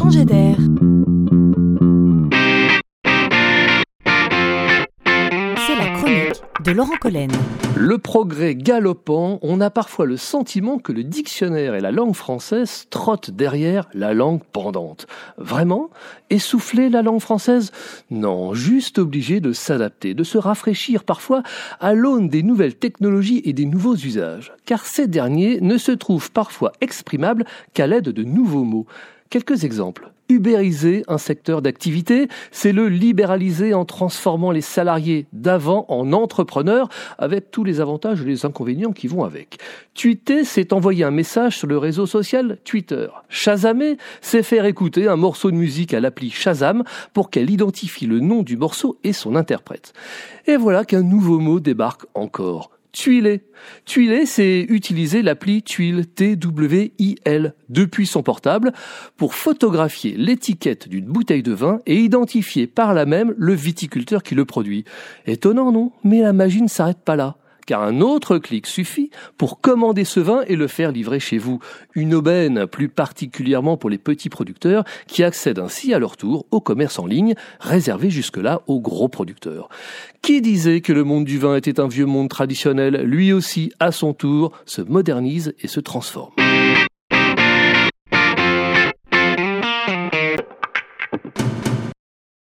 changer d'air. C'est la chronique de Laurent Collen. Le progrès galopant, on a parfois le sentiment que le dictionnaire et la langue française trottent derrière la langue pendante. Vraiment? Essouffler la langue française? Non, juste obligé de s'adapter, de se rafraîchir parfois à l'aune des nouvelles technologies et des nouveaux usages, car ces derniers ne se trouvent parfois exprimables qu'à l'aide de nouveaux mots. Quelques exemples. Ubériser un secteur d'activité, c'est le libéraliser en transformant les salariés d'avant en entrepreneurs avec tous les avantages et les inconvénients qui vont avec. Tweeter, c'est envoyer un message sur le réseau social Twitter. Shazamer, c'est faire écouter un morceau de musique à l'appli Shazam pour qu'elle identifie le nom du morceau et son interprète. Et voilà qu'un nouveau mot débarque encore Tuiler. Tuiler, c'est utiliser l'appli Tuile, T-W-I-L, depuis son portable pour photographier l'étiquette d'une bouteille de vin et identifier par là même le viticulteur qui le produit. Étonnant, non? Mais la magie ne s'arrête pas là car un autre clic suffit pour commander ce vin et le faire livrer chez vous. Une aubaine, plus particulièrement pour les petits producteurs, qui accèdent ainsi à leur tour au commerce en ligne, réservé jusque-là aux gros producteurs. Qui disait que le monde du vin était un vieux monde traditionnel, lui aussi, à son tour, se modernise et se transforme.